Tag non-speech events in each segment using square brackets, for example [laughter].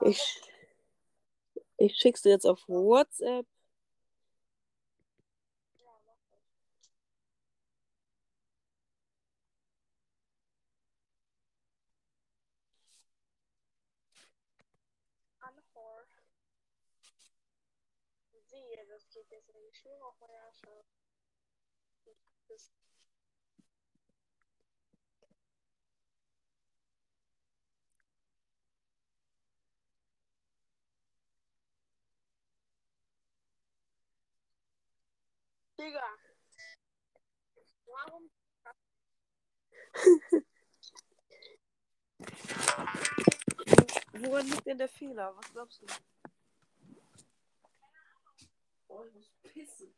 Ich, ich schick's dir jetzt auf WhatsApp. Sehe, das geht jetzt in die Schwörerfeuerschaft. Digga. Warum? [laughs] Woran liegt denn der Fehler? Was glaubst du? Oh, ich muss pissen.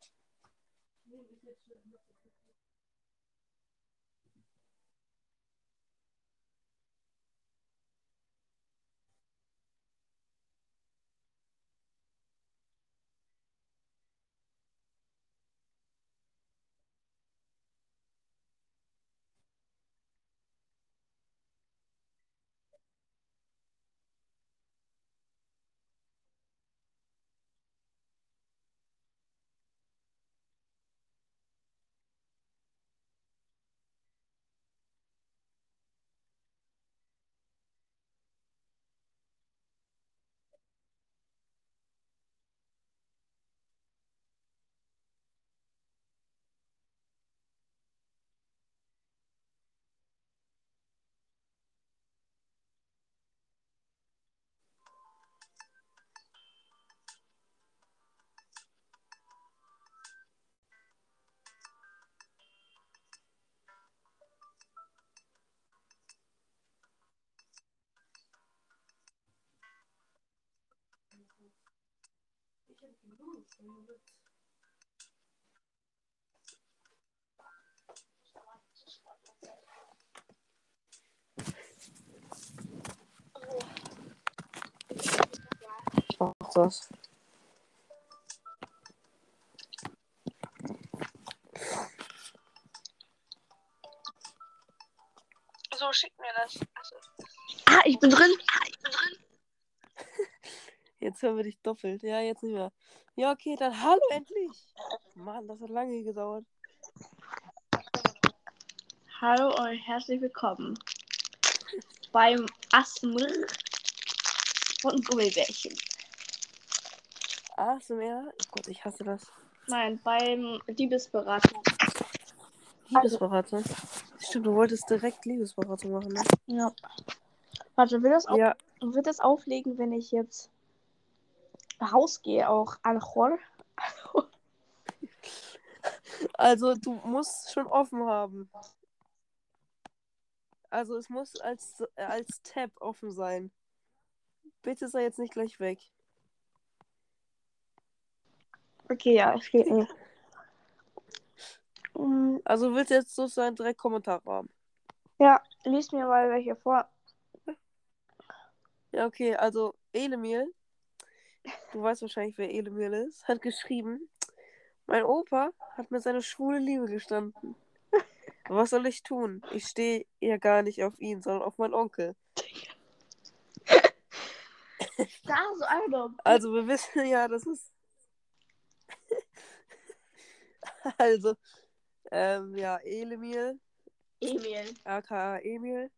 Ach, das. So, schick mir das. Also, Ah, ich bin drin. Ah, ich bin drin. Jetzt hören wir dich doppelt. Ja, jetzt nicht mehr. Ja, okay, dann hallo endlich. Mann, das hat lange gedauert. Hallo und herzlich willkommen beim Asmr von Gummibärchen. ASMR? Oh Gott, ich hasse das. Nein, beim Liebesberatung. Liebesberatung. Stimmt, du wolltest direkt Liebesberatung machen, ne? Ja. Warte, will das, auch, Ja, wird das auflegen, wenn ich jetzt rausgehe, auch Alchor? also du musst schon offen haben. Also es muss als, als Tab offen sein. Bitte sei jetzt nicht gleich weg. Okay, ja, es geht nicht. Also willst du jetzt sozusagen direkt Kommentare haben. Ja, lies mir mal welche vor. Ja, okay, also Elemil, du weißt wahrscheinlich, wer Elemil ist, hat geschrieben, mein Opa hat mir seine schwule Liebe gestanden. [laughs] Was soll ich tun? Ich stehe ja gar nicht auf ihn, sondern auf meinen Onkel. [laughs] Da, so Alter. Also wir wissen ja, das ist. [laughs] also, ähm, ja, Elemil, Emil. aka Emil.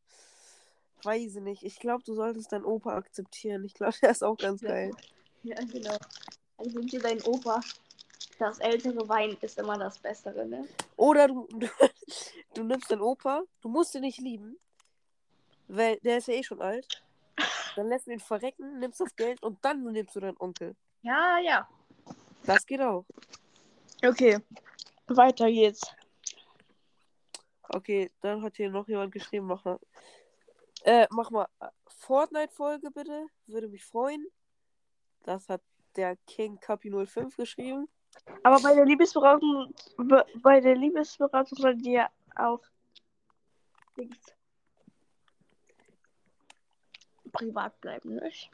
Weiß ich nicht. Ich glaube, du solltest deinen Opa akzeptieren. Ich glaube, der ist auch ganz Ja. geil. Ja, genau. Also wünsche dir dein Opa. Das ältere Wein ist immer das Bessere, ne? Oder du, [laughs] du, du nimmst deinen Opa, du musst ihn nicht lieben, weil der ist ja eh schon alt. Dann lässt du ihn verrecken, nimmst das Geld und dann nimmst du deinen Onkel. Ja, ja. Das geht auch. Okay. Weiter geht's. Okay, dann hat hier noch jemand geschrieben, mach mal. Äh, mach mal äh, Fortnite-Folge bitte. Würde mich freuen. Das hat der King Capi 05 geschrieben. Aber bei der Liebesberatung, be- bei der Liebesberatung soll die ja auch privat bleiben, nicht?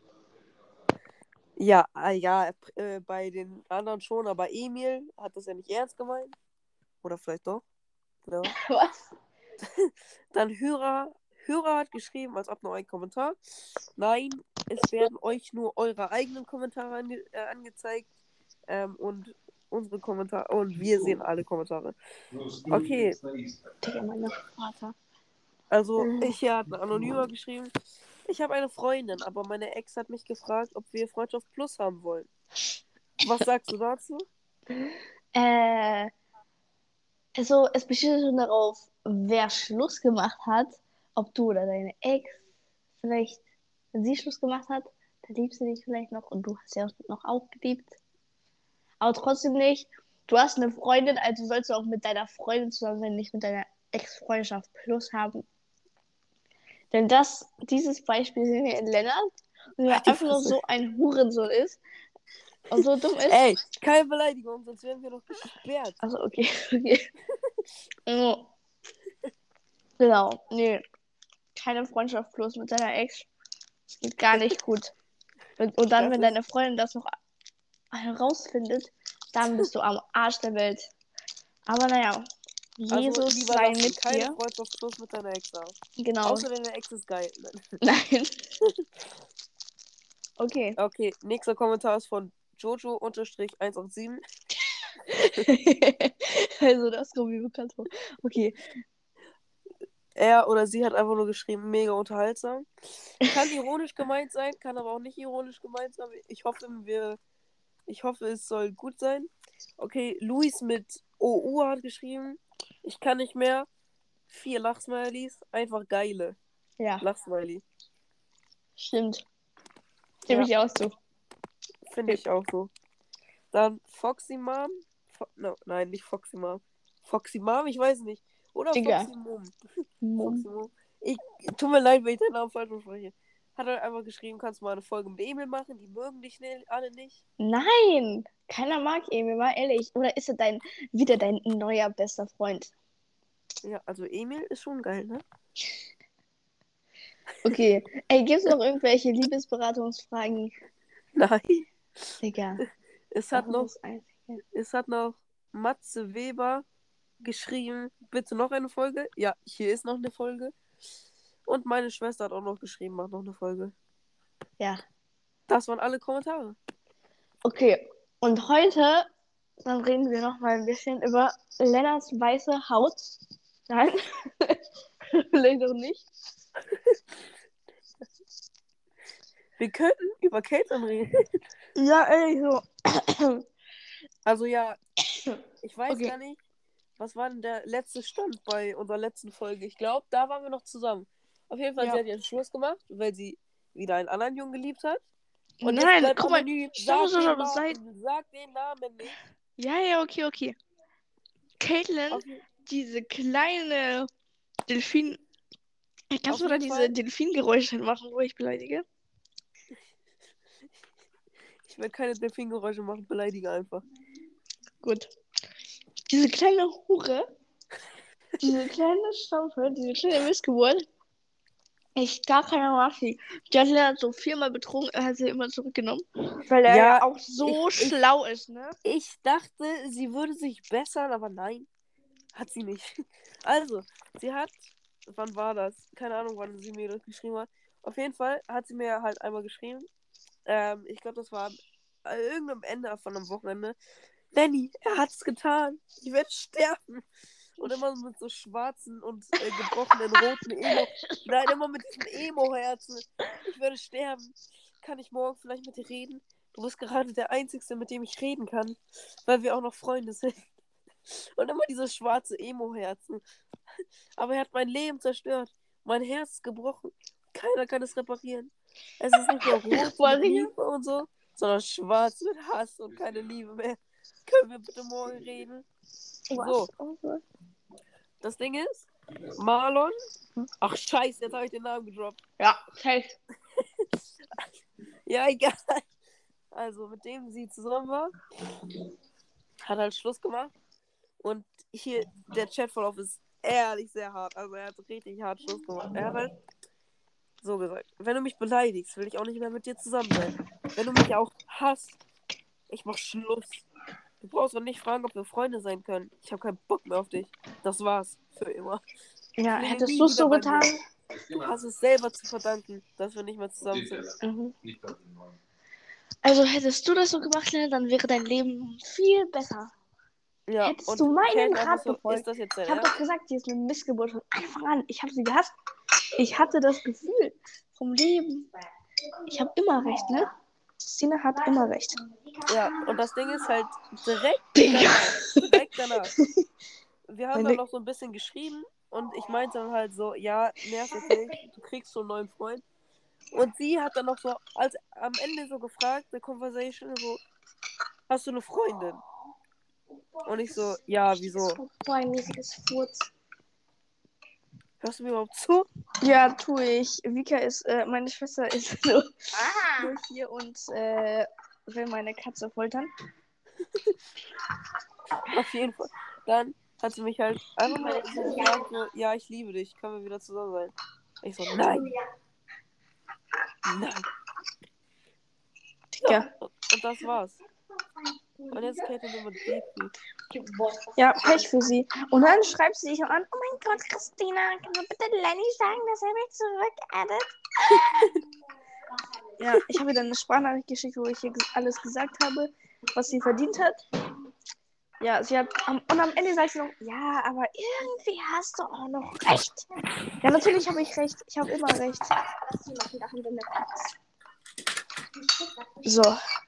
Ja, ah, ja, äh, bei den anderen schon, aber Emil hat das ja nicht ernst gemeint. Oder vielleicht doch. Oder? [laughs] Was? Dann Hörer, Hörer hat geschrieben, als ob noch ein Kommentar. Nein, es werden euch nur eure eigenen Kommentare ange äh, angezeigt. Ähm, und unsere Kommentare. Und wir sehen alle Kommentare. Okay, also Mhm. ich hier hat ein Anonymer geschrieben. Ich habe eine Freundin, aber meine Ex hat mich gefragt, ob wir Freundschaft Plus haben wollen. Was sagst du dazu? Äh, also, es besteht schon darauf, wer Schluss gemacht hat, ob du oder deine Ex vielleicht, wenn sie Schluss gemacht hat, dann liebst du dich vielleicht noch und du hast ja auch noch auch geliebt. Aber trotzdem nicht. Du hast eine Freundin, also sollst du auch mit deiner Freundin zusammen sein, nicht mit deiner Ex-Freundschaft plus haben. Denn das, dieses Beispiel sehen wir in Lennart, und er Halt die einfach nur so ein Hurensohn ist und so dumm ist. Ey, keine Beleidigung, sonst werden wir noch gesperrt. Also okay, [laughs] okay. Oh. genau, nee. Keine Freundschaft plus mit deiner Ex. Geht gar nicht gut. Wenn- Und dann, wenn deine Freundin das noch herausfindet, dann bist du am Arsch der Welt. Aber naja, Also Jesus lieber sei mit keine dir. Freundschaft Plus mit deiner Ex haben. Genau. Außer deine Ex ist geil. [laughs] [laughs] Nein. okay. Okay, nächster Kommentar ist von Jojo-187. [laughs] also das kommt mir bekannt vor. Okay. Er oder sie hat einfach nur geschrieben, mega unterhaltsam. Kann [laughs] ironisch gemeint sein, kann aber auch nicht ironisch gemeint sein. Ich hoffe, wir, ich hoffe, es soll gut sein. Okay, Luis mit OU hat geschrieben, ich kann nicht mehr. Vier Lachsmileys, einfach geile Ja, Lachsmiley. stimmt. Stimme Ja. ich auch zu. Finde ich auch so. Dann Foxy Mom. Fo no, nein, nicht Foxy Mom. Foxy Mom, ich weiß nicht. Oder Digga. Foxy Mom. Mumm. Foxy Mom. Ich, tut mir leid, wenn ich deinen Namen falsch ausspreche. Hat er einfach geschrieben, kannst du mal eine Folge mit Emil machen? Die mögen dich ne- alle nicht. Nein, keiner mag Emil, mal ehrlich. Oder ist er dein, wieder dein neuer bester Freund? Ja, also Emil ist schon geil, ne? Okay. [laughs] Ey, gibt's noch irgendwelche Liebesberatungsfragen? Nein. Digga. Es hat das noch, es hat noch Matze Weber geschrieben, bitte noch eine Folge. Ja, hier ist noch eine Folge. Und meine Schwester hat auch noch geschrieben, macht noch eine Folge. Ja. Das waren alle Kommentare. Okay. Und heute, dann reden wir noch mal ein bisschen über Lennarts weiße Haut. Nein. [laughs] Vielleicht auch nicht. Wir könnten über Caitlin reden. Ja, ehrlich so. Also ja, ich weiß Okay. gar nicht, was war denn der letzte Stand bei unserer letzten Folge? Ich glaube, da waren wir noch zusammen. Auf jeden Fall, Ja. sie hat ihren Schluss gemacht, weil sie wieder einen anderen Jungen geliebt hat. Und Nein, guck mal. stopp, Sag, stopp, den Namen, sag den Namen nicht. Ja, ja, okay, okay. Caitlin, Auf, diese kleine Delfin. Kannst du da diese. Delfingeräusche machen, wo ich beleidige? ich werde keine Delfingeräusche machen, beleidige einfach. Gut. Diese kleine Hure, diese kleine Stampfe, diese kleine Missgeburt, ich gar keiner mag sie. Die hat Lennart so viermal betrogen, er hat sie immer zurückgenommen. Weil er ja, auch so ich- ich- schlau ist, ne? Ich dachte, sie würde sich bessern, aber nein, hat sie nicht. [laughs] Also, sie hat, wann war das? Keine Ahnung, wann sie mir das geschrieben hat. Auf jeden Fall hat sie mir halt einmal geschrieben. Ähm, ich glaube, das war am- irgendeinem Ende von einem Wochenende. Lenny, er hat es getan. Ich werde sterben. Und immer mit so schwarzen und äh, gebrochenen roten Emo. Nein, immer mit diesem Emo-Herzen. Ich werde sterben. Kann ich morgen vielleicht mit dir reden? Du bist gerade der Einzige, mit dem ich reden kann, weil wir auch noch Freunde sind. Und immer dieses schwarze Emo-Herzen. Aber er hat mein Leben zerstört. Mein Herz ist gebrochen. Keiner kann es reparieren. Es ist nicht mehr rot Liebe und so, sondern schwarz mit Hass und keine Liebe mehr. Können wir bitte morgen reden? So, Was? das Ding ist, Marlon. Ach scheiße, jetzt habe ich den Namen gedroppt. Ja, safe. [laughs] Ja, egal. Also, mit dem sie zusammen war, hat halt Schluss gemacht. Und hier, der Chatverlauf ist ehrlich sehr hart. Also, er hat richtig hart Schluss gemacht. Er hat halt so gesagt: Wenn du mich beleidigst, will ich auch nicht mehr mit dir zusammen sein. Wenn du mich auch hasst, ich mach Schluss. Du brauchst doch nicht fragen, ob wir Freunde sein können. Ich habe keinen Bock mehr auf dich. Das war's. Für immer. Ja, Klinge hättest du es so getan? Du hast es selber zu verdanken, dass wir nicht mehr zusammen sind. Mhm. Also hättest du das so gemacht, Lennart, dann wäre dein Leben viel besser. Ja, Hättest und du meinen Rat so, befolgt, Ich habe doch gesagt, sie ist eine Missgeburt von Anfang an. Ich habe sie gehasst. Ich hatte das Gefühl vom Leben. Ich habe immer recht, ne? Sina hat immer recht. Ja, und das Ding ist halt direkt danach. Direkt danach. [laughs] Wir haben dann noch so ein bisschen geschrieben und ich meinte dann halt so, ja, nerv jetzt nicht, du kriegst schon einen neuen Freund. Und sie hat dann noch so, als am Ende so gefragt, der Conversation, so, hast du eine Freundin? Und ich so, ja, wieso? Boah, ein riesiges Furz. Hörst du mir überhaupt zu? Ja, tue ich. Vika ist, äh, meine Schwester ist nur, Ah! nur hier und äh, will meine Katze foltern. [laughs] Auf jeden Fall. Dann hat sie mich halt einfach mal so, ja, ich liebe dich, können wir wieder zusammen sein? Ich so, nein. Nein. Und, und das war's. Und jetzt Kate Nummer Depri. Ja, Pech für sie. Und dann schreibt sie dich noch an. Oh mein Gott, Christina, kannst du bitte Lenny sagen, dass er mich zurückaddet? ja, ich habe ihr dann eine Sprachnachricht geschickt, wo ich ihr alles gesagt habe, was sie verdient hat. Ja, sie hat. Am, und am Ende sagt sie noch, ja, aber irgendwie hast du auch noch recht. Ja, natürlich habe ich recht. Ich habe immer recht. So.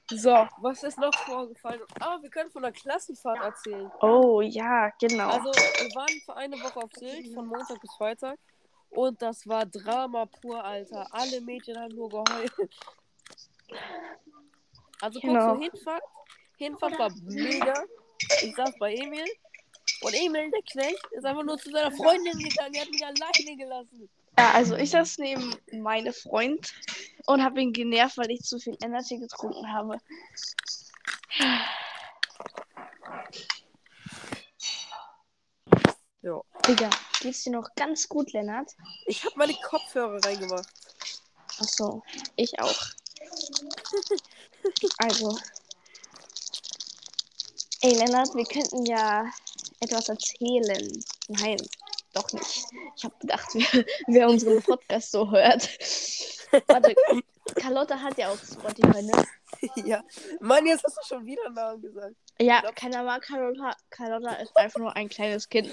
So, was ist noch vorgefallen? Ah, wir können von der Klassenfahrt erzählen. Oh ja, genau. Also, wir waren für eine Woche auf Sylt, von Montag bis Freitag. Und das war Drama pur, Alter. Alle Mädchen haben nur geheult. Also, Genau. so Hinfahrt. Hinfahrt war mega. Ich saß bei Emil. Und Emil, der Knecht, ist einfach nur zu seiner Freundin gegangen. Er hat mich alleine gelassen. Ja, also ich saß neben meinem Freund und habe ihn genervt, weil ich zu viel Energy getrunken habe. Ja. Digga, geht's dir noch ganz gut, Lennart? Ich habe meine Kopfhörer reingemacht. Achso, ich auch. [laughs] Also. Ey, Lennart, wir könnten ja etwas erzählen. Nein, doch nicht. Ich habe gedacht, wer, wer unseren Podcast so hört. [laughs] Warte, Carlotta hat ja auch Spotify, ne? [laughs] ja. Mann, jetzt hast du schon wieder einen Namen gesagt. Ja, glaub- keiner mag Carlotta. Carlotta ist einfach nur ein kleines Kind.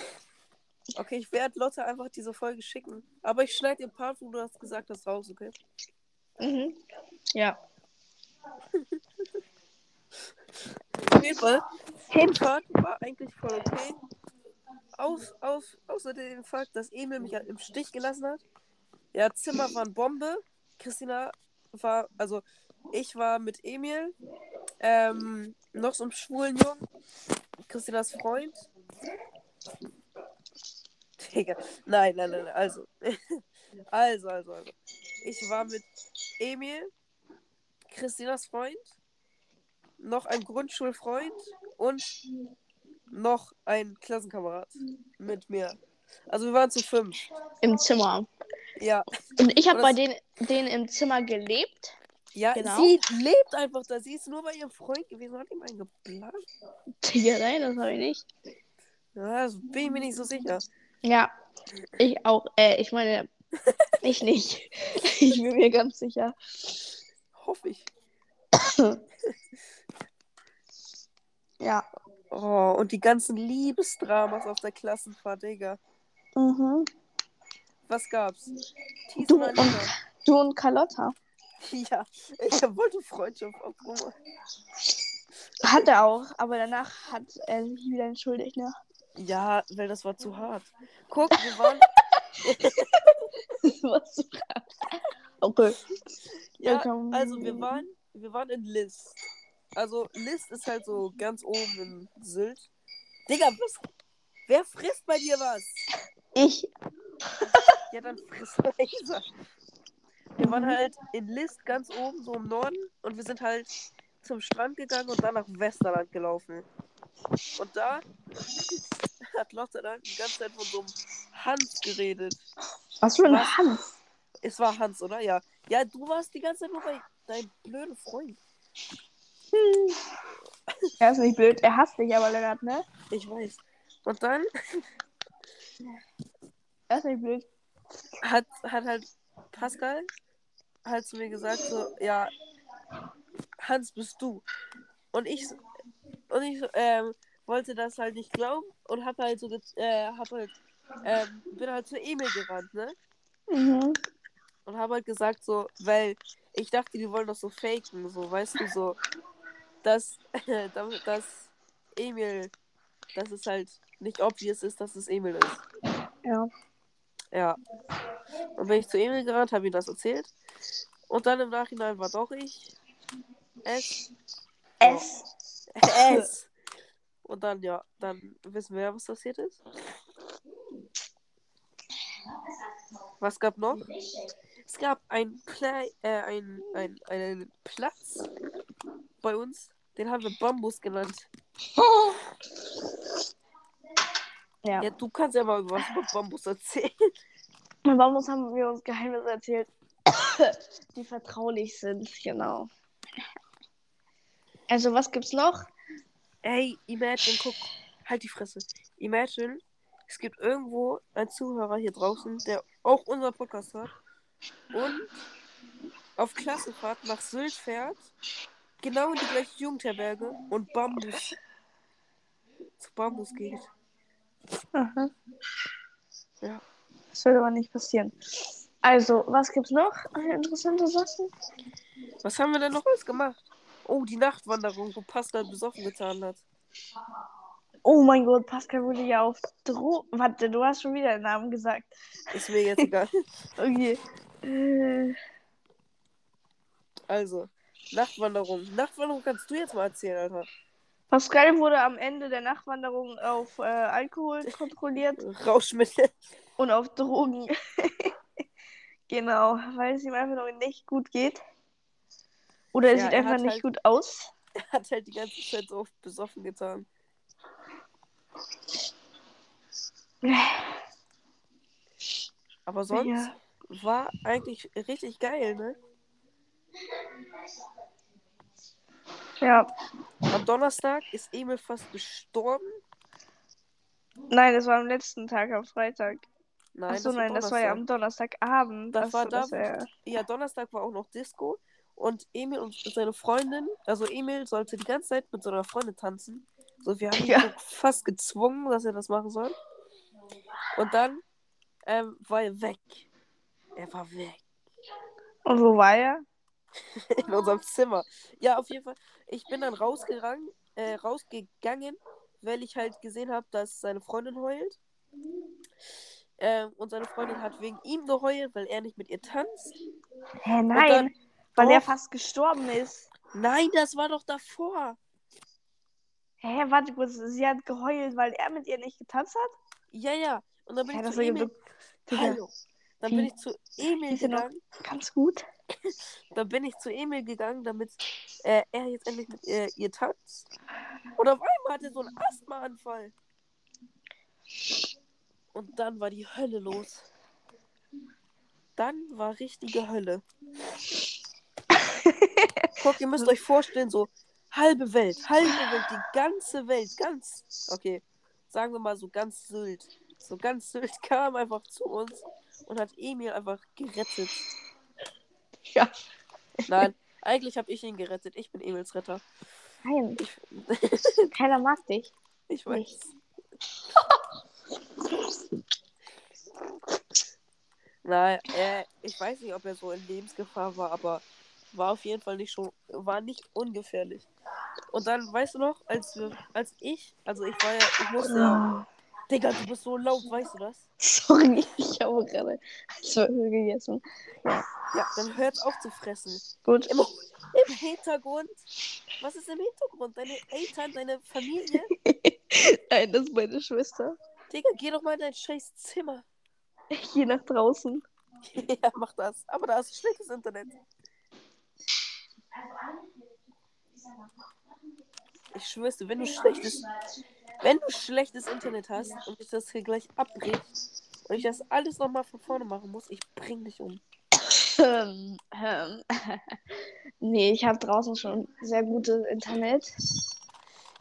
Okay, ich werde Lotte einfach diese Folge schicken. Aber ich schneide den Part, wo du das gesagt hast, raus, okay? Mhm. Ja. [laughs] Auf jeden Fall. Hinfahrt war eigentlich voll okay. Aus, aus, außer dem Fakt, dass Emil mich halt im Stich gelassen hat. Ja, Zimmer waren Bombe. Christina war, also ich war mit Emil, ähm, noch so einem schwulen Jungen, Christinas Freund. Digga, nein, nein, nein, also. [laughs] also, also, also. Ich war mit Emil, Christinas Freund, noch ein Grundschulfreund und noch ein Klassenkamerad mit mir. Also wir waren zu fünf. Im Zimmer. Ja. Und ich habe bei denen, denen im Zimmer gelebt. Ja, Genau. sie lebt einfach da. Sie ist nur bei ihrem Freund gewesen hat ihm einen geplant. [laughs] Digga, nein, das habe ich nicht. Ja, das bin ich mir nicht so sicher. Ja, ich auch. Äh, ich meine, [laughs] ich nicht. [laughs] Ich bin mir ganz sicher. Hoffe ich. Ja. Oh, und die ganzen Liebesdramas auf der Klassenfahrt, Digga. Mhm. Was gab's? Thies Du und, Lina? du und Carlotta. [laughs] Ja, ich wollte Freundschaft aufbauen. Hat er auch, aber danach hat er sich wieder entschuldigt, ne? Ja, weil das war zu hart. Guck, wir waren. [laughs] Was du Okay. Ja, also wir waren, wir waren in List. Also List ist halt so ganz oben in Sylt. Digga, was? Wer frisst bei dir was? Ich. Ja, dann friss leiser. Wir waren halt in List ganz oben, so im Norden. Und wir sind halt zum Strand gegangen und dann nach Westerland gelaufen. Und da [laughs] hat Lotte dann die ganze Zeit von so einem Hans geredet. Was für ein Was? Hans. Es war Hans, oder? Ja. Ja, du warst die ganze Zeit nur bei deinem blöden Freund. [laughs] Er ist nicht blöd, er hasst dich aber, Lennart, ne? Ich weiß. Und dann, Das ist nicht blöd. hat, hat halt Pascal halt zu mir gesagt, so, ja, Hans bist du. Und ich, so- und ich so, ähm, wollte das halt nicht glauben und hab halt so, ge- äh, hab halt, ähm, bin halt zu Emil gerannt, ne? Mhm. Und hab halt gesagt, so, weil ich dachte, die wollen das so faken, so, weißt du, so, [laughs] dass, dass Emil, dass es halt nicht obvious ist, dass es Emil ist. Ja. Ja. Und bin ich zu Emil gerannt, habe ihm das erzählt. Und dann im Nachhinein war doch ich es. Es. Es. Und dann, ja, dann wissen wir ja, was passiert ist. Was gab noch? Es gab ein Play, äh, ein, ein, einen Platz bei uns, den haben wir Bambus genannt. [laughs] Ja. Ja, du kannst ja mal über was über Bambus erzählen. Bei Bambus haben wir uns Geheimnisse erzählt, [coughs] die vertraulich sind, genau. Also, was gibt's noch? Ey, imagine, guck, halt die Fresse. Imagine, es gibt irgendwo einen Zuhörer hier draußen, der auch unseren Podcast hört und auf Klassenfahrt nach Sylt fährt, genau in die gleiche Jugendherberge und Bambus zu Bambus geht. Aha. Ja. Das wird aber nicht passieren. Also, was gibt's noch? Interessante Sachen? Was haben wir denn noch alles gemacht? Oh, die Nachtwanderung, wo Pascal besoffen getan hat. Oh mein Gott, Pascal wurde ja auf Dro... Warte, du hast schon wieder den Namen gesagt. Ist mir jetzt egal. [laughs] Okay. Äh, Also, Nachtwanderung. Nachtwanderung kannst du jetzt mal erzählen, Alter. Pascal wurde am Ende der Nachtwanderung auf äh, Alkohol kontrolliert [laughs] Rauschmittel. und auf Drogen. [laughs] genau, weil es ihm einfach noch nicht gut geht. Oder er Ja, sieht er einfach hat nicht halt- gut aus. [laughs] Er hat halt die ganze Zeit so oft besoffen getan. Aber sonst Ja. war eigentlich richtig geil, ne? Ja. Am Donnerstag ist Emil fast gestorben. Nein, das war am letzten Tag, am Freitag. Nein, Achso, das nein, das war ja am Donnerstag. Donnerstagabend. Das Achso, war da, das war Ja, Donnerstag war auch noch Disco. Und Emil und seine Freundin, also Emil sollte die ganze Zeit mit seiner Freundin tanzen. So, wir haben ihn Ja. so fast gezwungen, dass er das machen soll. Und dann ähm, war er weg. Er war weg. Und wo war er? [laughs] In unserem Zimmer. Ja, auf jeden Fall. Ich bin dann rausgegangen, äh, rausgegangen, weil ich halt gesehen habe, dass seine Freundin heult. Ähm, und seine Freundin hat wegen ihm geheult, weil er nicht mit ihr tanzt. Hä, nein, dann, weil er doch. fast gestorben ist. nein, das war doch davor. Hä, warte kurz, sie hat geheult, weil er mit ihr nicht getanzt hat? Ja, ja. Und dann bin Ja, ich zu Emil. Hallo. Dann Wie- bin ich zu Emil er gegangen. ganz gut. [laughs] Dann bin ich zu Emil gegangen, damit äh, er jetzt endlich mit äh, ihr tanzt. Und auf einmal hatte er so einen Asthmaanfall. Und dann war die Hölle los. Dann war richtige Hölle. Guck, ihr müsst [laughs] euch vorstellen, so halbe Welt, halbe Welt, die ganze Welt, ganz, okay, sagen wir mal so ganz Sylt. So ganz Sylt [laughs] kam einfach zu uns und hat Emil einfach gerettet. [laughs] Ja. Nein, eigentlich habe ich ihn gerettet. Ich bin Emils Retter. Nein, Ich, [laughs] keiner mag dich. ich weiß. Nicht. [laughs] Nein, äh, ich weiß nicht, ob er so in Lebensgefahr war, aber war auf jeden Fall nicht schon, war nicht ungefährlich. Und dann, weißt du noch, als wir, als ich, also ich war ja, ich musste ja, Digga, du bist so laut, weißt du das? [laughs] Sorry, ich habe gerade Zwiebel gegessen. Ja, dann hört auf zu fressen. Gut. Im, Im Hintergrund, was ist im Hintergrund? Deine Eltern, deine Familie? [laughs] Nein, das ist meine Schwester. Digga, geh doch mal in dein scheiß Zimmer. Ich gehe nach draußen. [laughs] ja, mach das. Aber da hast du schlechtes Internet. Ich schwör's dir, wenn du schlechtes, wenn du schlechtes Internet hast und ich das hier gleich abbricht und ich das alles nochmal von vorne machen muss, ich bring dich um. Ähm, ähm. [laughs] nee, ich habe draußen schon sehr gutes Internet.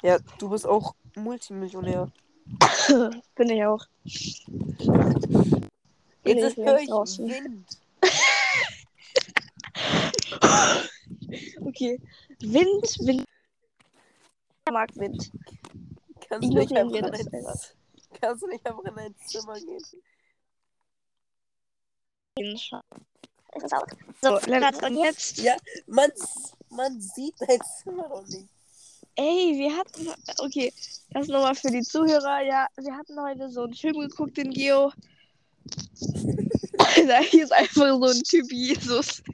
Ja, du bist auch Multimillionär. [laughs] Bin ich auch. Jetzt Erik ist höre längst ich draußen. Wind. [laughs] Okay. Wind, Wind. Ich mag Wind. Kannst du, nicht einfach in einfach. kannst du nicht einfach in dein Zimmer gehen? So, Lennart, und jetzt. Ja, man, man sieht dein Zimmer doch nicht. Ey, wir hatten. Okay, das nochmal für die Zuhörer. Ja, wir hatten heute so einen Film geguckt in Geo. [laughs] [laughs] da hieß einfach so ein Typ Jesus. [laughs]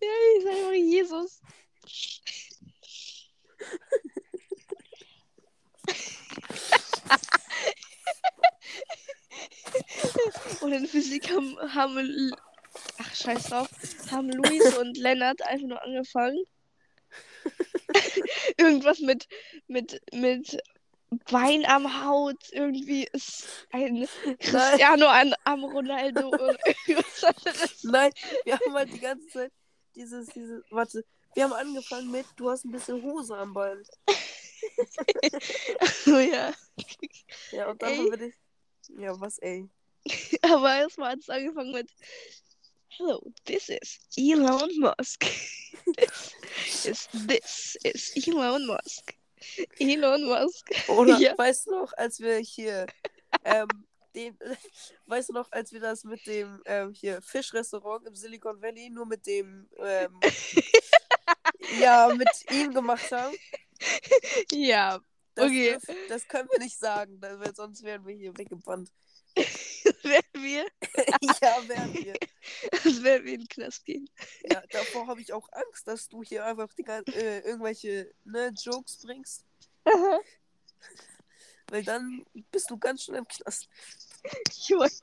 Der hieß einfach Jesus. [laughs] Und in Physik haben, haben ach scheiß drauf, haben Luis [laughs] und Lennart einfach nur angefangen. [laughs] Irgendwas mit, mit, mit Wein am Haut. Irgendwie ist ein Cristiano an, am Ronaldo irgendwas anderes. Nein, wir haben halt die ganze Zeit dieses, dieses, warte, wir haben angefangen mit, du hast ein bisschen Hose am Bein. Oh ja. Ja, und dann Ey. haben wir dich, ja, was, ey. [laughs] Aber erstmal hat es angefangen mit Hello, this is Elon Musk. [laughs] this is this is Elon Musk. Elon Musk. Oder, [laughs] Ja. weißt du noch, als wir hier, ähm, den, weißt du noch, als wir das mit dem, ähm, hier, Fischrestaurant im Silicon Valley, nur mit dem, ähm, ja, mit ihm gemacht haben? Ja, Das, Okay. dürf, das können wir nicht sagen, weil sonst wären wir hier weggebannt. [laughs] werden wir, [laughs] ja, wären wir. das [laughs] werden wir in den Knast gehen. Ja, davor habe ich auch Angst, dass du hier einfach die, äh, irgendwelche ne, Jokes bringst, weil dann bist du ganz schnell im Knast. Ich weiß.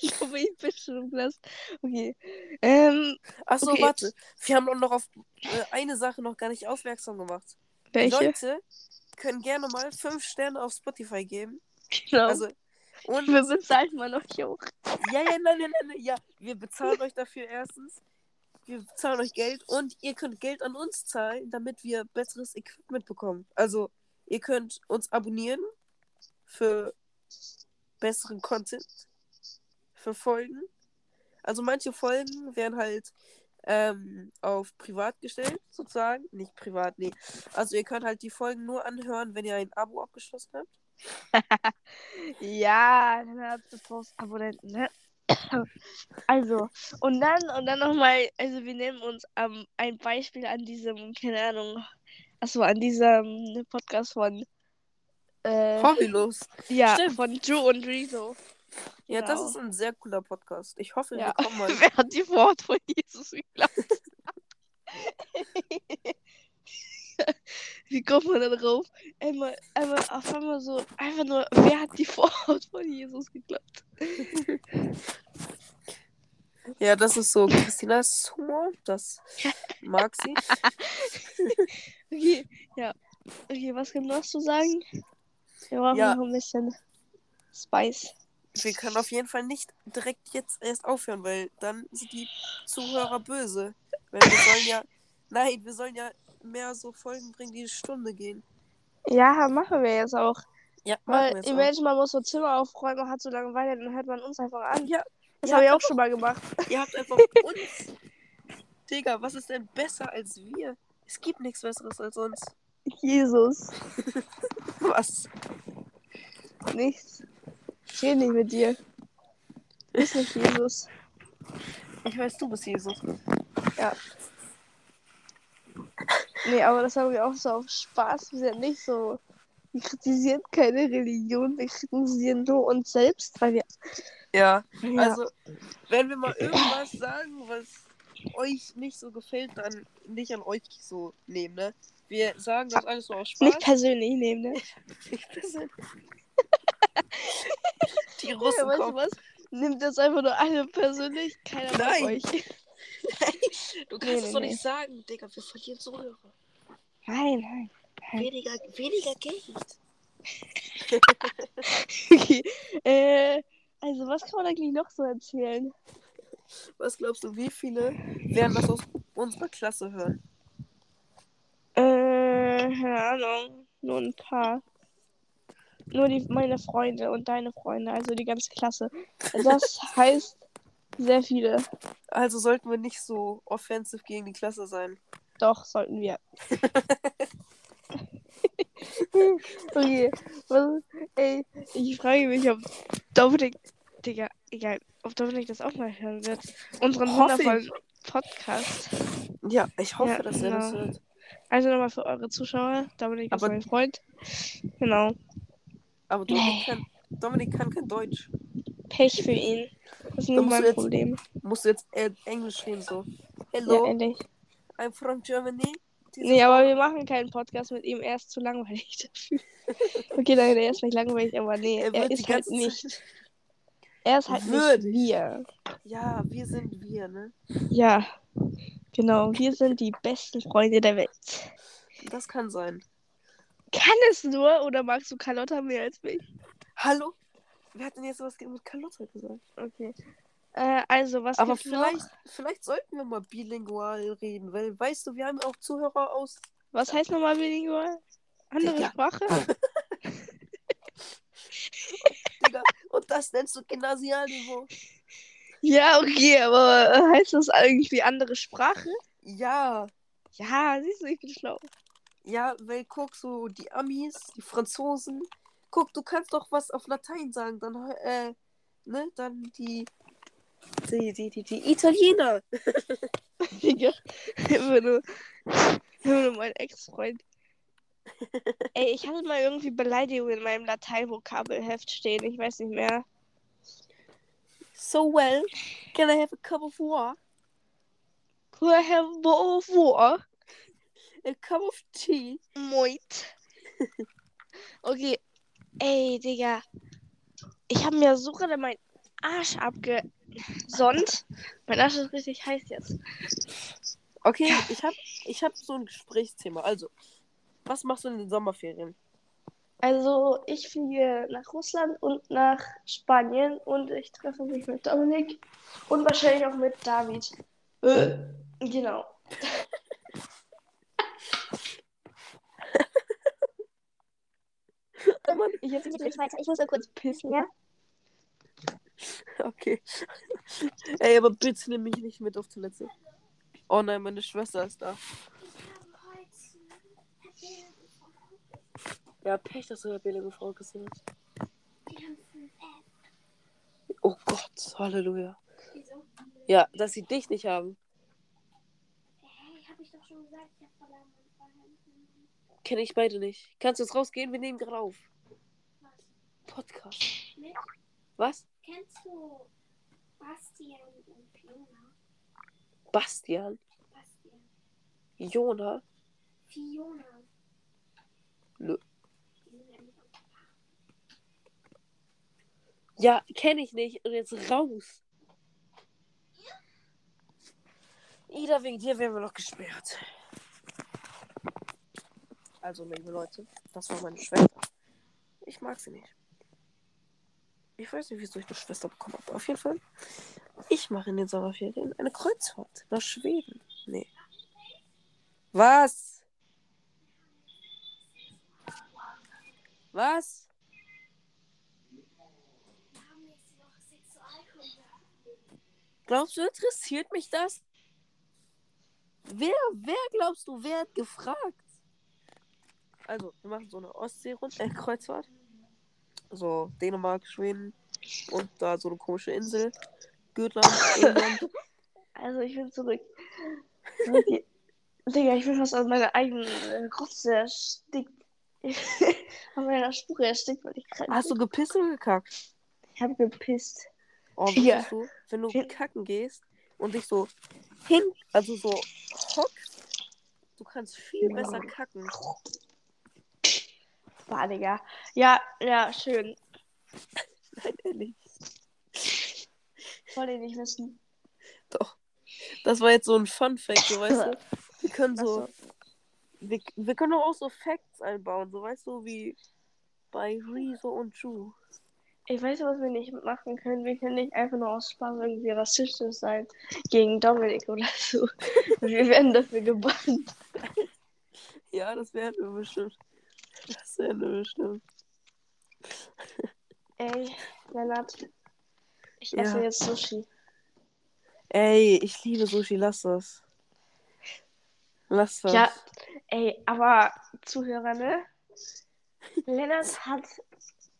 ich hoffe, ich bin schon im Knast. Okay. Ähm, Achso, Okay. warte. Wir haben auch noch auf äh, eine Sache noch gar nicht aufmerksam gemacht. welche? Leute können gerne mal fünf Sterne auf Spotify geben. Genau. Also, und wir bezahlen mal noch hier hoch. ja, ja, nein, nein, nein, nein, ja, wir bezahlen euch dafür erstens. Wir bezahlen euch Geld und ihr könnt Geld an uns zahlen, damit wir besseres Equipment bekommen. Also, ihr könnt uns abonnieren für besseren Content, für Folgen. Also, manche Folgen werden halt ähm, auf privat gestellt, sozusagen. Nicht privat, nee. Also, ihr könnt halt die Folgen nur anhören, wenn ihr ein Abo abgeschlossen habt. Ja, dann hat brauchst Abonnenten, ne? [clears throat] Also, und dann, und dann nochmal, also wir nehmen uns ähm, ein Beispiel an diesem, keine Ahnung, achso, an diesem Podcast von, äh, Hobbylos. ja, stimmt. von Drew und Rezo. Ja, das Genau. ist ein sehr cooler Podcast. Ich hoffe, Ja. wir kommen mal. [laughs] Wer hat die Wort von Jesus geglaubt? [laughs] Wie kommt man da drauf? Einmal, einmal auf einmal so, einfach nur, wer hat die Vorhaut von Jesus geglaubt? Ja, das ist so Christinas Humor. Das mag sie. [laughs] Okay, ja. Okay, was kann noch zu sagen? Wir brauchen Ja. noch ein bisschen Spice. Wir können auf jeden Fall nicht direkt jetzt erst aufhören, weil dann sind die Zuhörer böse. Weil wir sollen ja. Nein, wir sollen ja mehr so Folgen bringen, die eine Stunde gehen. Ja, machen wir jetzt auch. Ja, Weil, wir jetzt auch. imagine, man muss so Zimmer aufräumen, man hat so Langeweile, dann hört man uns einfach an. Ja, Das ja, habe ich auch schon mal gemacht. [laughs] Ihr habt einfach uns. Digga, was ist denn besser als wir? Es gibt nichts Besseres als uns. Jesus. [laughs] Was? Nichts. Ich rede nicht mit dir. Du bist nicht Jesus. Ich weiß, du bist Jesus. [laughs] Nee, aber das haben wir auch so auf Spaß. Wir sind nicht so. Wir kritisieren keine Religion, wir kritisieren nur uns selbst, weil wir. Ja, Ja, also, wenn wir mal irgendwas sagen, was euch nicht so gefällt, dann nicht an euch so nehmen, ne? Wir sagen das alles so aus Spaß. nicht persönlich nehmen, ne? [laughs] Nicht persönlich. [laughs] Die Russen Ja, weißt du kommen. was? Nimmt das einfach nur alle persönlich, keiner Nein. euch. [laughs] Du kannst es nee, doch nee. nicht sagen, Digga. Wir verlieren Zuhörer. Nein, nein. Nein. Weniger, weniger Geld. Okay. [laughs] Äh, also, was kann man eigentlich noch so erzählen? Was glaubst du, wie viele werden das aus unserer Klasse hören? Äh, keine Ahnung. Nur ein paar. nur die, meine Freunde und deine Freunde, also die ganze Klasse. Das [laughs] heißt sehr viele. Also sollten wir nicht so offensiv gegen die Klasse sein. Doch, sollten wir. [laughs] okay. Was, ey, ich frage mich, ob Dominik, Digga, egal, ob Dominik das auch mal hören wird. Unseren Hoffe wundervollen Podcast. Ja, ich hoffe, Ja, dass er das genau. hört. Also nochmal für eure Zuschauer. Dominik ist Aber- mein Freund. Genau. Aber Dominik kann, Dominik kann kein Deutsch. Pech für ihn. Das ist nicht mein jetzt- Problem. Musst du jetzt äh, Englisch reden so. Ja, Hello, endlich. I'm from Germany. Diese Nee, aber wir machen keinen Podcast mit ihm. Er ist zu langweilig [laughs] dafür. okay, nein, er ist nicht langweilig, aber nee, Er er, ist halt nicht. Er ist halt Wird. nicht wir. Ja, wir sind wir, ne? Ja, genau. Wir sind die besten Freunde der Welt. Das kann sein. Kann es nur oder magst du Carlotta mehr als mich? Hallo? Wer hat denn jetzt was mit Carlotta gesagt? Okay. Äh, also, was Aber vielleicht, noch? vielleicht sollten wir mal bilingual reden, weil, weißt du, wir haben auch Zuhörer aus. Was heißt nochmal bilingual? Andere Digga. Sprache? [laughs] Digga, und das nennst du Gymnasialniveau. Ja, okay, aber heißt das irgendwie andere Sprache? Ja, Ja, siehst du, ich bin schlau. ja, weil guck so, die Amis, die Franzosen. Guck, du kannst doch was auf Latein sagen, dann, äh, ne, dann die, die, die, die, die Italiener. [laughs] Digga. Immer nur, immer nur mein Ex-Freund. Ey, ich hatte mal irgendwie Beleidigungen in meinem Lateinvokabelheft stehen. Ich weiß nicht mehr. So well, can I have a cup of water? Wo? A cup of tea? Moit. [laughs] Okay. Ey, Digga. Ich habe mir so gerade meinen Arsch abgesonnt. Mein Arsch ist richtig heiß jetzt. Okay, ich hab, ich hab so ein Gesprächsthema. Also, was machst du in den Sommerferien? Also, ich fliege nach Russland und nach Spanien und ich treffe mich mit Dominik und wahrscheinlich auch mit David. Äh, genau. Mann, Ich jetzt wirklich weiter. Ich muss mal kurz pissen, ja? Okay. [laughs] Ey, aber bitte nimm mich nicht mit auf Toilette. Oh nein, meine Schwester ist da. Ja, Pech, dass du der billige Frau gesehen hast. Oh Gott, Halleluja. Ja, dass sie dich nicht haben. Hey, hab ich doch schon gesagt, ich hab verloren. Kenne ich beide nicht. Kannst du jetzt rausgehen? Wir nehmen gerade auf. Podcast. Mit? Was? Kennst du Bastian und Fiona? Bastian? Bastian. Jona? Fiona. Nö. Ja, kenne ich nicht. Und jetzt raus. Ida, wegen dir werden wir noch gesperrt. Also, liebe Leute, das war meine Schwester. Ich mag sie nicht. Ich weiß nicht, wieso ich eine Schwester bekommen habe. Auf jeden Fall. Ich mache in den Sommerferien eine Kreuzfahrt nach Schweden. Nee. Was? Was? Glaubst du, interessiert mich das? Wer, wer glaubst du, wer hat gefragt? Also, wir machen so eine Ostsee-Runde, äh, Kreuzfahrt. So, Dänemark, Schweden und da so eine komische Insel. Gürtland, England. [laughs] Also, ich bin zurück. Digga, ich bin fast aus meiner eigenen äh, Rotze erstickt. [laughs] An meiner Spur erstickt, weil ich krank Hast du gepisst oder gekackt? Ich habe gepisst. Oh, Ja. du, wenn du Hin- kacken gehst und dich so hin, also so hockst, du kannst viel besser kacken. War, Digga. Ja, ja, schön. [laughs] Nein, ehrlich. Wollte ich nicht wissen. Doch. Das war jetzt so ein Fun-Fact, so weißt du. [laughs] Wir können so. Wir, wir können doch auch so Facts einbauen, so weißt du, wie bei Rezo und Ju. Ich weiß, was wir nicht machen können. Wir können nicht einfach nur aus Spaß irgendwie rassistisch sein gegen Dominik oder so. [laughs] wir werden dafür gebannt. Ja, das werden wir bestimmt. Das werden wir bestimmt. Ey, Lennart. Ich Ja. esse jetzt Sushi. Ey, ich liebe Sushi, lass das. Lass das. Ja, ey, aber Zuhörer, ne? Lennart hat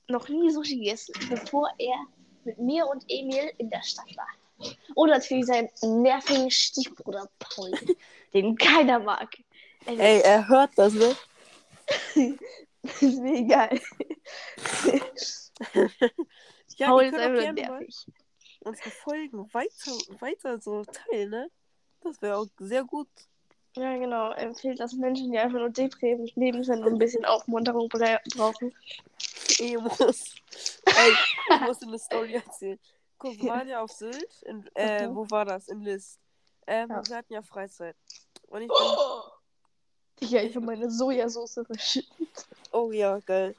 noch nie Sushi gegessen, bevor er mit mir und Emil in der Stadt war. Und natürlich seinen nervigen Stiefbruder Paul, [laughs] den keiner mag. Ey, Ey, er hört das, ne? Das [laughs] ist mir egal. [laughs] Ja, Paul ihr ist einfach gerne nervig. unsere Folgen weiter, weiter so teilen, ne? Das wäre auch sehr gut. Ja, genau. Empfiehlt das Menschen, die einfach nur Deprim leben sind und ein bisschen Aufmunterung bra- brauchen. Emos. Ey, ich muss eine Story erzählen. Guck, wir waren ja auf Sylt. In, äh, Mhm. wo war das? In List. Ähm, Ja. Wir hatten ja Freizeit. Und ich bin. Oh. Ja, ich habe meine Sojasauce verschüttet. Oh ja, geil.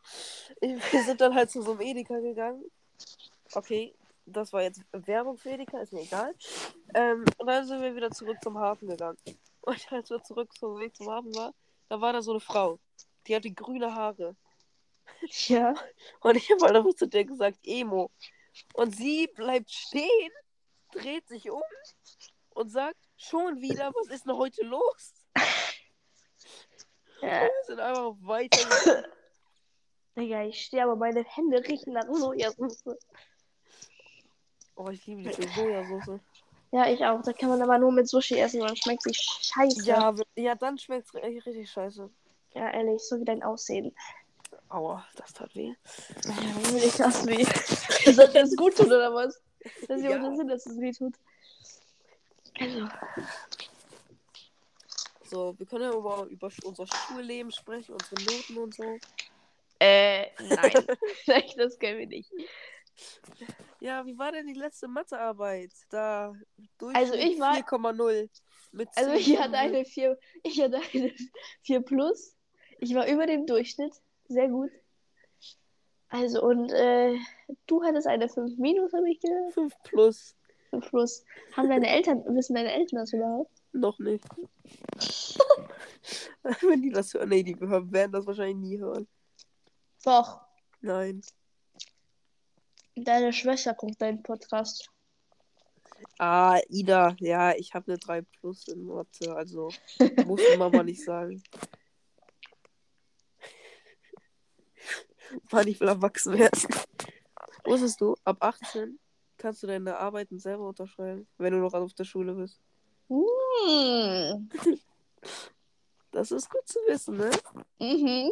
Wir sind dann halt zu so einem Edeka gegangen. Okay, das war jetzt Werbung für Edeka, ist mir egal. Ähm, und dann sind wir wieder zurück zum Hafen gegangen. Und [laughs] als wir zurück zum Weg zum Hafen waren, da war da so eine Frau. Die hatte grüne Haare. Ja. Und ich habe halt einfach zu der gesagt, Emo. Und sie bleibt stehen, dreht sich um und sagt, schon wieder, was ist denn heute los? Wir sind einfach weiter. Digga, ich stehe, aber meine Hände riechen nach Sojasauce. Oh, ich liebe diese Sojasauce. Ja, ich auch. Da kann man aber nur mit Sushi essen, dann schmeckt sie scheiße. Ja, ja, dann schmeckt es richtig, richtig scheiße. Ja, ehrlich, so wie dein Aussehen. Aua, das tat weh. Ja, will [laughs] ich das weh. Soll das gut tun oder was? Das ist ja Ja. ohne Sinn, dass es weh tut. Also, So, wir können ja über, über unser Schulleben sprechen, unsere Noten und so. äh, nein. [laughs] [laughs] Nein, das können wir nicht. Ja, wie war denn die letzte Mathearbeit? Da durch Also ich war- 4,0. Mit Also 10 ich hatte eine 4, ich hatte eine 4 plus. Ich war über dem Durchschnitt. Sehr gut. Also und äh, du hattest eine 5 minus, habe ich gehört. 5 plus. 5 plus. Haben deine Eltern, wissen deine Eltern das überhaupt? Noch nicht. [laughs] Wenn die das hören, nee, die werden das wahrscheinlich nie hören. Doch. Nein. Deine Schwester guckt deinen Podcast. Ah, Ida, ja, ich habe eine 3 plus in Mathe, also muss Mama nicht sagen. [laughs] Mann, ich will erwachsen werden. Wusstest du, ab 18 kannst du deine Arbeiten selber unterschreiben, wenn du noch auf der Schule bist. Hm. Das ist gut zu wissen, ne? Mhm.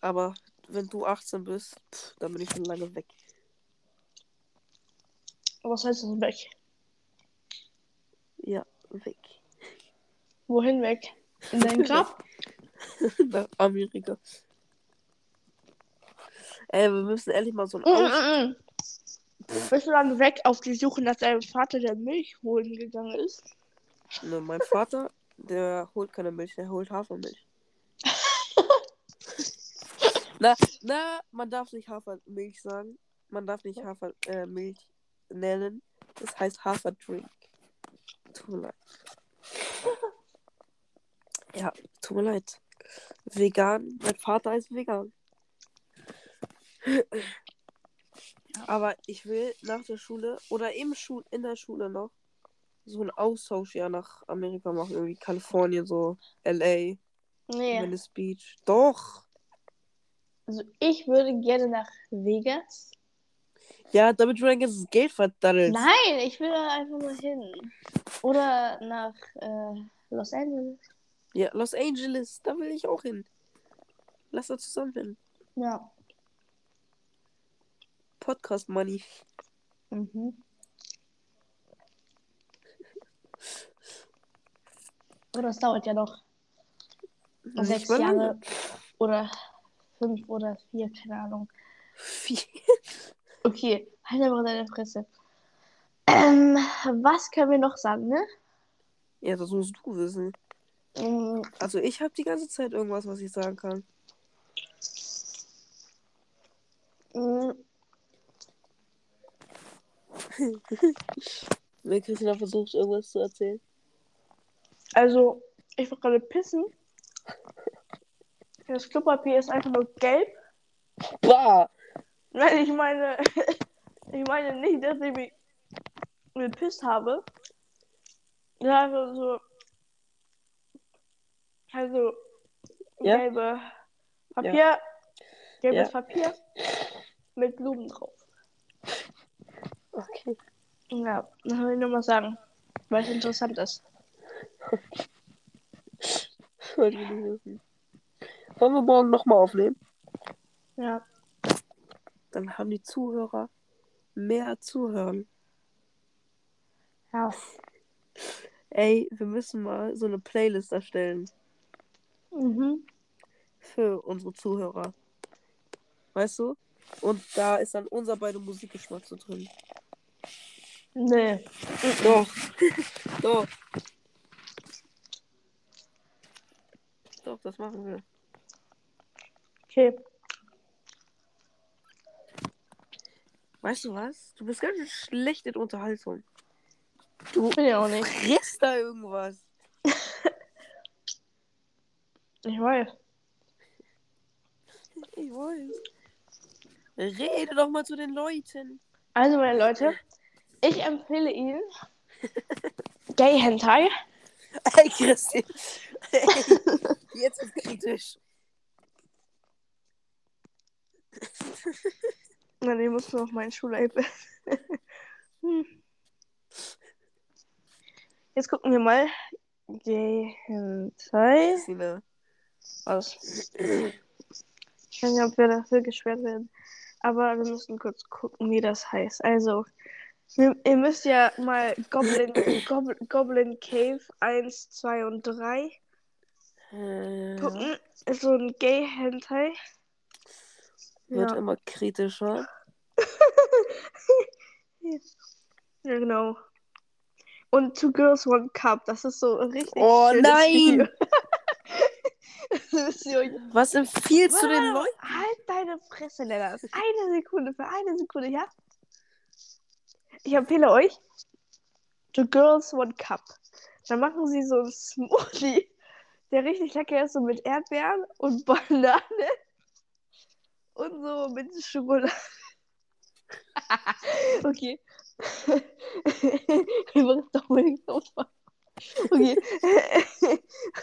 Aber wenn du 18 bist, pff, dann bin ich schon lange weg. Was heißt das weg? Ja, weg. Wohin weg? In dein [laughs] Grab? [laughs] Nach Amerika. Ey, wir müssen ehrlich mal so ein Mm, mm, mm. Bist du dann weg auf die Suche nach deinem Vater, der Milch holen gegangen ist? Ne, mein Vater, der holt keine Milch, der holt Hafermilch. [laughs] na, na, man darf nicht Hafermilch sagen. Man darf nicht Hafermilch äh, Milch nennen. Das heißt Haferdrink. Tut mir leid. Ja, tut mir leid. Vegan. Mein Vater ist vegan. Aber ich will nach der Schule oder im Schul in der Schule noch so ein Austauschjahr nach Amerika machen. Irgendwie Kalifornien, so LA, Nee. Venice Beach. Doch. Also ich würde gerne nach Vegas. Ja, damit du dein ganzes Geld verdaddelst. Nein, ich will da einfach nur hin. Oder nach äh, Los Angeles. Ja, Los Angeles, da will ich auch hin. Lass da zusammen hin. Ja. Podcast Money. Mhm. Aber das dauert ja noch sechs Jahre lange. oder fünf oder vier, keine Ahnung. Vier. [laughs] Okay, halt einfach deine Fresse. Ähm, was können wir noch sagen, ne? Ja, das musst du wissen. Ähm, Also ich habe die ganze Zeit irgendwas, was ich sagen kann. mh, [laughs] Wenn Christina versucht, irgendwas zu erzählen. Also, ich war gerade pissen. Das Klopapier ist einfach nur gelb. Bah! Nein, ich meine, [laughs] ich meine nicht, dass ich mich gepisst habe. Ja, also so, also Ja? gelbe Papier, gelbes Ja. Papier mit Blumen drauf. Okay. Ja, das will ich nur mal sagen, weil es interessant ist. [laughs] Wollen wir morgen nochmal aufnehmen? Ja, Dann haben die Zuhörer mehr zuhören. ja. Ey, wir müssen mal so eine Playlist erstellen Mhm. für unsere Zuhörer. Weißt du? Und da ist dann unser beide Musikgeschmack so drin. Nee. Doch. Doch. Doch, das machen wir. Okay. Weißt du was? Du bist ganz schön schlecht in Unterhaltung. Du Bin ja auch nicht. frisst da irgendwas. [laughs] Ich weiß. Ich weiß. Rede doch mal zu den Leuten. Also, meine Leute, [laughs] ich empfehle Ihnen Gay Hentai. Ey, Christi. Ey, jetzt ist kritisch. Nein, ich muss noch meinen Schul-iPad. [laughs] hm. Jetzt gucken wir mal. Gay Hentai. Aus. Ich weiß nicht, ob wir dafür gesperrt werden. Aber wir müssen kurz gucken, wie das heißt. Also, ihr müsst ja mal Goblin, Goblin, Goblin Cave 1, 2 und 3 Äh, gucken. Ist so ein Gay Hentai. wird Ja. immer kritischer. [laughs] Ja, genau. Und Two Girls One Cup, das ist so richtig Oh, nein! [laughs] Was empfiehlst du den Leuten? Halt deine Fresse, Lennart. Eine Sekunde, für eine Sekunde, ja? Ich empfehle euch Two Girls One Cup. Dann machen sie so einen Smoothie, der richtig lecker ist, so mit Erdbeeren und [laughs] Banane und so mit Schokolade. [laughs] okay. [laughs] Okay.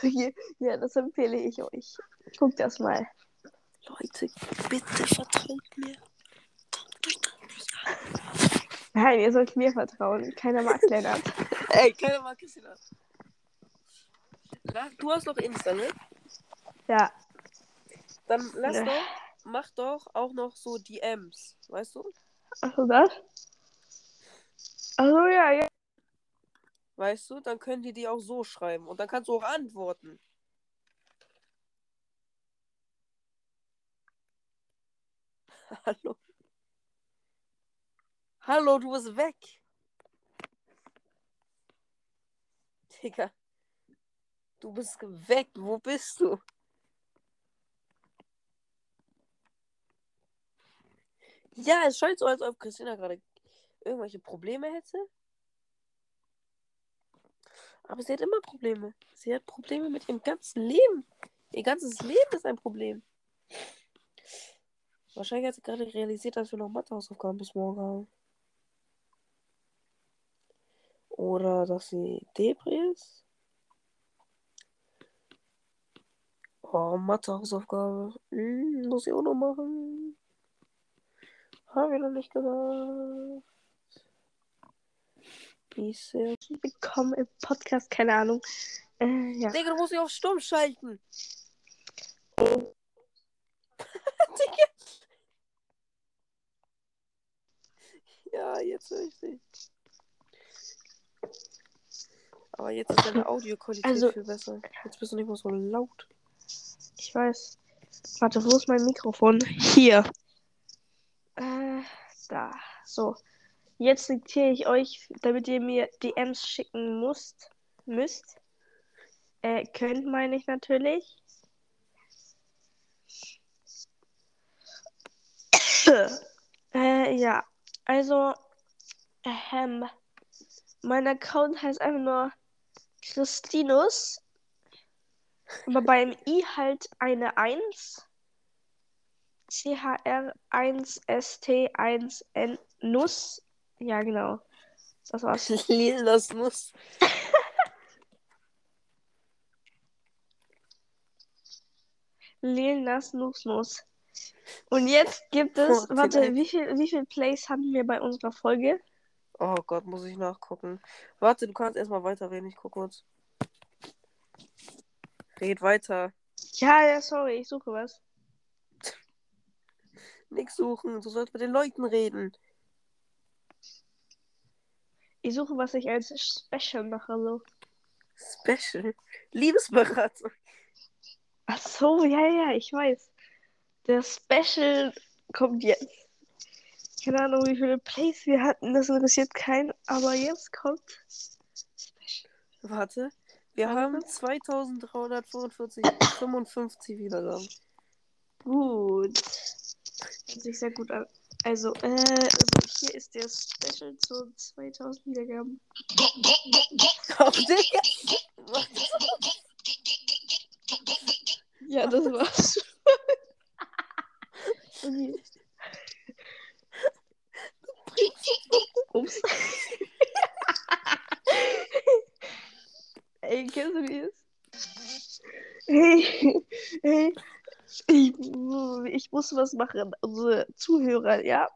okay. Ja, das empfehle ich euch. Guckt das mal. Leute, bitte vertraut mir. Nein, ihr sollt mir vertrauen. Keiner mag Lennart. [laughs] Ey, keiner mag Christina. Na, Du hast doch Insta, ne? Ja. Dann lass Ja. doch, mach doch auch noch so DMs, weißt du? Achso, das? Achso, ja, ja. Weißt du, dann können die die auch so schreiben und dann kannst du auch antworten. [laughs] Hallo. Hallo, du bist weg. Digga. Du bist weg. Wo bist du? Ja, es scheint so, als ob Christina gerade irgendwelche Probleme hätte. Aber sie hat immer Probleme. Sie hat Probleme mit ihrem ganzen Leben. Ihr ganzes Leben ist ein Problem. Wahrscheinlich hat sie gerade realisiert, dass wir noch Mathehausaufgaben bis morgen haben. Oder dass sie Debris ist. Oh, Mathehausaufgabe. Hm, muss ich auch noch machen. Haben wir noch nicht gemacht. Wie sehr. Willkommen im Podcast, keine Ahnung. Äh, ja. Digga, du musst dich auf Stumm schalten. Digga. [laughs] Ja, jetzt höre ich dich. Aber jetzt ist deine Audioqualität Also- viel besser. Jetzt bist du nicht mehr so laut. Ich weiß. Warte, wo ist mein Mikrofon? Hier. Äh, da. So. Jetzt diktiere ich euch, damit ihr mir DMs schicken müsst. Müsst. Äh, könnt meine ich natürlich. [coughs] äh, ja. Also, ähm, mein Account heißt einfach nur Christinus. Aber beim I halt eine 1. CHR1ST1N Nuss. Ja, genau. Das war's. [laughs] Lil das muss. Lil Nas Nuss Nuss. Und jetzt gibt es, [laughs] warte, wie viel, wie viel Plays hatten wir bei unserer Folge? Oh Gott, muss ich nachgucken. Warte, du kannst erstmal weiterreden. Ich guck kurz. Red weiter. Ja, ja, sorry, ich suche was. Nix suchen. Du sollst mit den Leuten reden. Ich suche, was ich als Special mache, so. Special. Liebesberatung. Ach so, ja, ja, ich weiß. Der Special kommt jetzt. Keine Ahnung, wie viele Plays wir hatten, das interessiert keinen, aber jetzt kommt. Warte. Wir haben kurz. 2345 55 Wiedergaben. Gut. Hört sich sehr gut an. Also, äh, also hier ist der Special zu 2000 Wiedergaben. Oh, Digga. Was? Ja, das war's. [laughs] okay. Ups. Ey, kennst du das? Hey, hey, ich, ich muss was machen. Unsere Zuhörer, ja?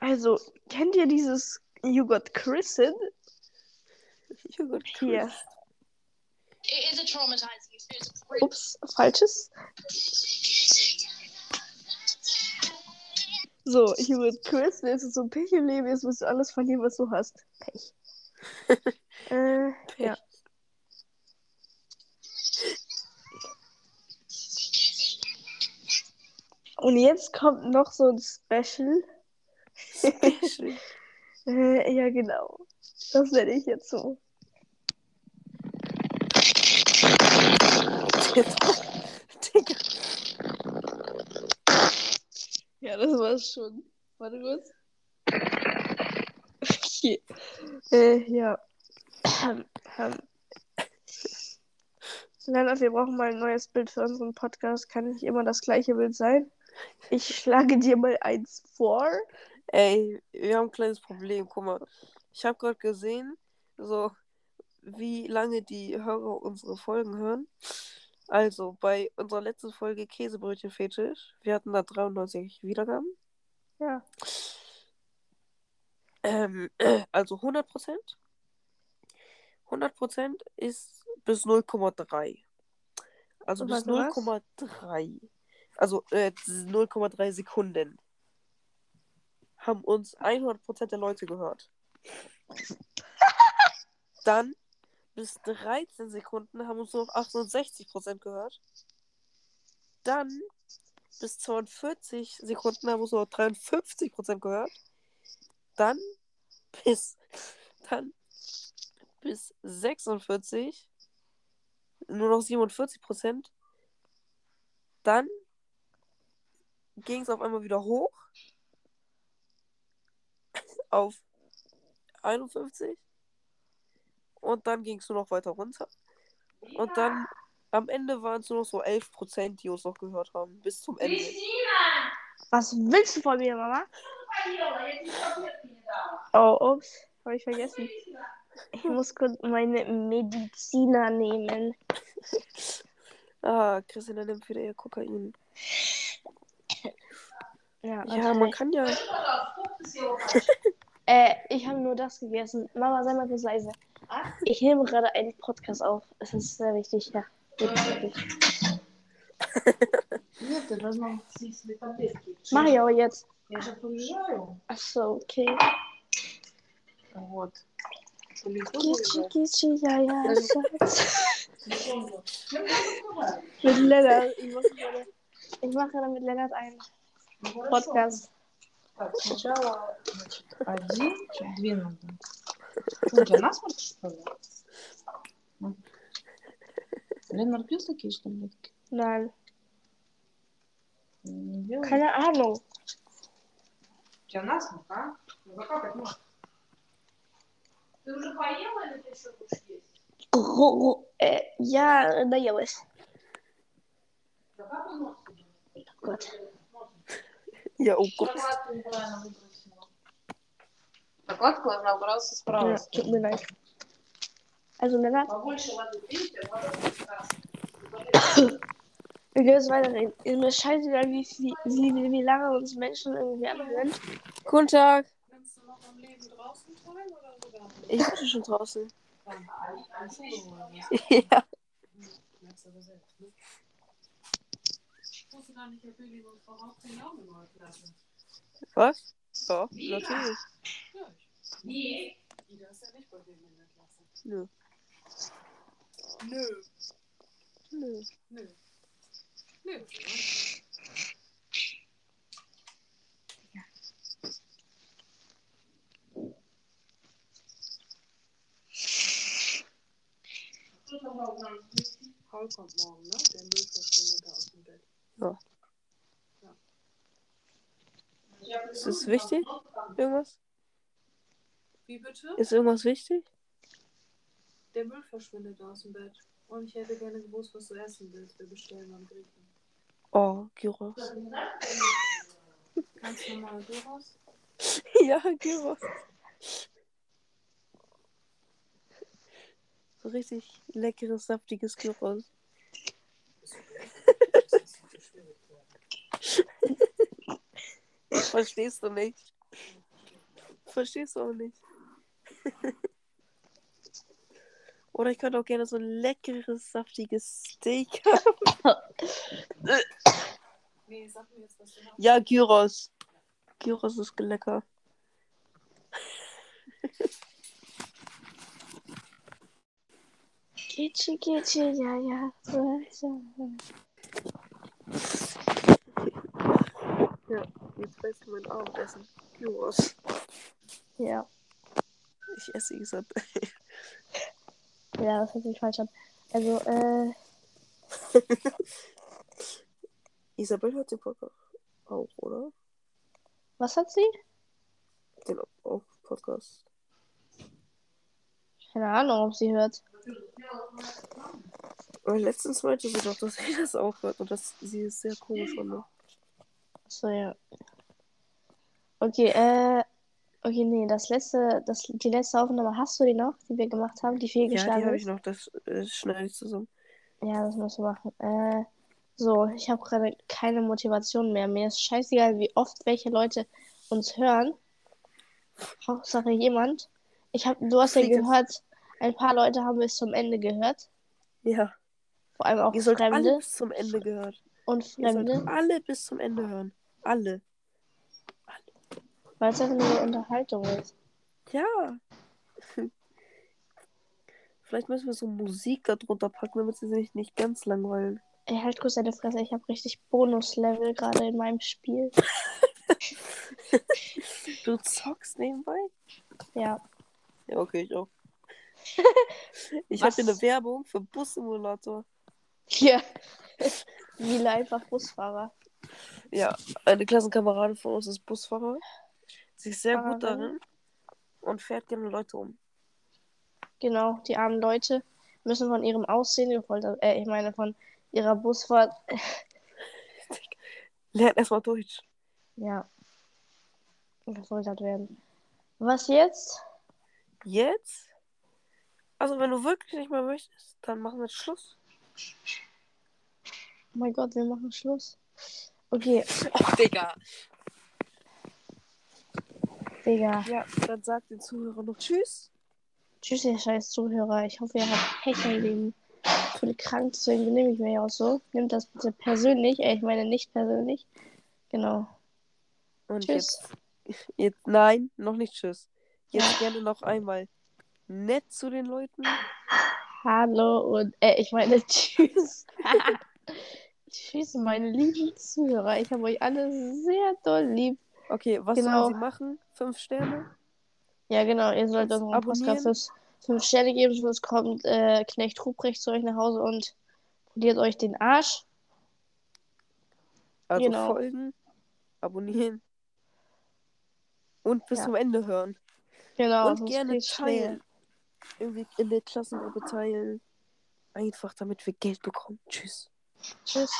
Also, kennt ihr dieses You Got Christened? Joghurt Hier. It is a traumatizing experience. Great. Ups, falsches. So, You Got Christened ist so ein Pech im Leben, jetzt musst du alles verlieren, was du hast. Pech. [laughs] äh, ja. Und jetzt kommt noch so ein Special. Special. [laughs] Äh, ja, genau. Das nenne ich jetzt so. [laughs] War's schon. Warte kurz. Okay. Äh, ja. Lennart, wir brauchen mal ein neues Bild für unseren Podcast. Kann nicht immer das gleiche Bild sein. Ich schlage dir mal eins vor. Ey, wir haben ein kleines Problem. Guck mal. Ich habe gerade gesehen, so wie lange die Hörer unsere Folgen hören. Also, bei unserer letzten Folge Käsebrötchen-Fetisch, wir hatten da 93 Wiedergaben. Ja. Ähm, also 100 Prozent. 100 Prozent ist bis 0,3. Also bis Warte, was? 0,3. Also äh, 0,3 Sekunden. Haben uns 100 Prozent der Leute gehört. [laughs] Dann bis 13 Sekunden haben uns nur noch 68 Prozent gehört. Dann bis 42 Sekunden haben uns nur noch 53 Prozent gehört. Dann bis dann bis 46 nur noch 47 Prozent. Dann ging es auf einmal wieder hoch auf 51 und dann ging es nur noch weiter runter. Und dann am Ende waren es nur noch so 11 Prozent, die uns noch gehört haben, bis zum Ende. Was willst du von mir, Mama? Oh, ups. Habe ich vergessen. Ich muss kurz meine Mediziner nehmen. Ah, Christina nimmt wieder ihr Kokain. Ja, Ja, man kann ja. [laughs] Äh, ich habe nur das gegessen. Mama, sei mal kurz leise. Ich nehme gerade einen Podcast auf. Es ist sehr wichtig, ja. Wirklich, wirklich. Нет, ты должна съесть себе таблетки. Mach ich aber jetzt. Я же приезжаю. Ach so, okay. Вот. Далеко Gichi, уезжать? Gichi, ja, ja, Schatz. Секунду. Чем ты разговариваешь? Mit Lennart. Ich mache gerade, ich mache gerade mit Lennart einen Ну, хорошо. Podcast. Так, сначала, значит, один, что, две надо. Ну, у тебя насморк, что ли? Ленар пил такие же таблетки? Да. Не делал? Когда анул. У а? Ну. Ты уже поела или ты еще будешь есть? Я наелась. Закапай нос. Вот. Я укус. Закладку Николаевна выбросила справа. Да, мы нафиг. Also ne, Lennart. Wir können jetzt weiterreden. Ist mir scheißegal, wie, wie, wie, wie lange uns Menschen irgendwie anhören. Guten Tag. Ich bin schon draußen. [laughs] ja. Was? Doch, natürlich. Nee. Die ist ja nicht bei denen in der Klasse. Nö. Nö. Nö. Nö. Nö. Paul kommt morgen, ne? Der Müllverschwindet da aus dem Bett. Ist das wichtig? Irgendwas? Wie bitte? Ist irgendwas wichtig? Der Müll verschwindet aus dem Bett. Und ich hätte gerne gewusst, was du essen willst. Wir bestellen beim Griechen. Oh, Gyros. Ganz normal Gyros. [laughs] ja, Gyros. So richtig leckeres, saftiges Gyros. [laughs] Verstehst du nicht? Verstehst du auch nicht. [laughs] Oder ich könnte auch gerne so ein leckeres, saftiges Steak [laughs] haben. Nee, sag mir jetzt, was du hast. Ja, Gyros. Gyros ist lecker. Gitschi, gitschi, ja, ja. Ja, jetzt weißt du mein Abendessen. Gyros. Ja, Ich esse Isabel. [laughs] ja, das hört sich falsch an. Also, äh, [laughs] Isabel hört den Podcast auch, oder? was hat sie? Den auch Podcast. Keine Ahnung, ob sie hört. Aber letztens meinte sie doch, dass sie [laughs] das auch hört und dass sie es sehr komisch fand. So, ja. Okay, äh, okay, nee, das letzte, das, die letzte Aufnahme, hast du die noch, die wir gemacht haben, die Ja, fehlgeschlagen die habe ich noch, das äh, schneide ich zusammen. Ja, das müssen wir machen. Äh, so, ich habe gerade keine Motivation mehr. Mir ist scheißegal, wie oft welche Leute uns hören. Hauptsache jemand. Ich hab, du hast ja gehört, ein paar Leute haben bis zum Ende gehört. Ja, Vor allem auch ihr sollt alle Fremde bis zum Ende gehört. und Ihr Fremde, alle bis zum Ende hören. Alle. Weil es einfach nur eine Unterhaltung ist. Ja. [laughs] Vielleicht müssen wir so Musik da drunter packen, damit sie sich nicht ganz langweilen. Ey, halt kurz deine Fresse, ich habe richtig Bonuslevel gerade in meinem Spiel. [laughs] Du zockst nebenbei? Ja. Ja, okay, ich auch. [laughs] ich habe eine Werbung für Bussimulator. Ja. Wie einfach Busfahrer. Ja, eine Klassenkameradin von uns ist Busfahrer. Sie ist sehr gut darin und fährt gerne Leute um. Genau, die armen Leute müssen von ihrem Aussehen gefoltert, äh, ich meine von ihrer Busfahrt, [laughs] Lernt erstmal Deutsch. ja, gefoltert werden. Was jetzt? Jetzt? Also, wenn du wirklich nicht mehr möchtest, dann machen wir Schluss. Oh mein Gott, wir machen Schluss. Okay, Ach, [laughs] Digga. Digga. Ja, dann sagt den Zuhörern noch Tschüss. Tschüss, ihr scheiß Zuhörer. Ich hoffe, ihr habt Pech im Leben. Ich bin krank, deswegen benehme ich mich auch so. Nehmt das bitte persönlich. Äh, ich meine nicht persönlich. Genau. Und Tschüss. jetzt, jetzt. Nein, noch nicht Tschüss. Jetzt gerne noch einmal nett zu den Leuten. Hallo und, äh, ich meine [laughs] tschüss. tschüss, meine lieben Zuhörer. Ich habe euch alle sehr doll lieb. Okay, was Genau. sollen sie machen? Fünf Sterne? Ja, genau, ihr sollt unseren. Podcast fürs 5 Sterne geben, sonst kommt äh, Knecht Ruprecht zu euch nach Hause und poliert euch den Arsch. Also Genau. folgen, abonnieren und bis Ja. zum Ende hören. Genau, und gerne teilen. irgendwie in der Klassengruppe teilen. Einfach damit wir Geld bekommen. Tschüss. Tschüss.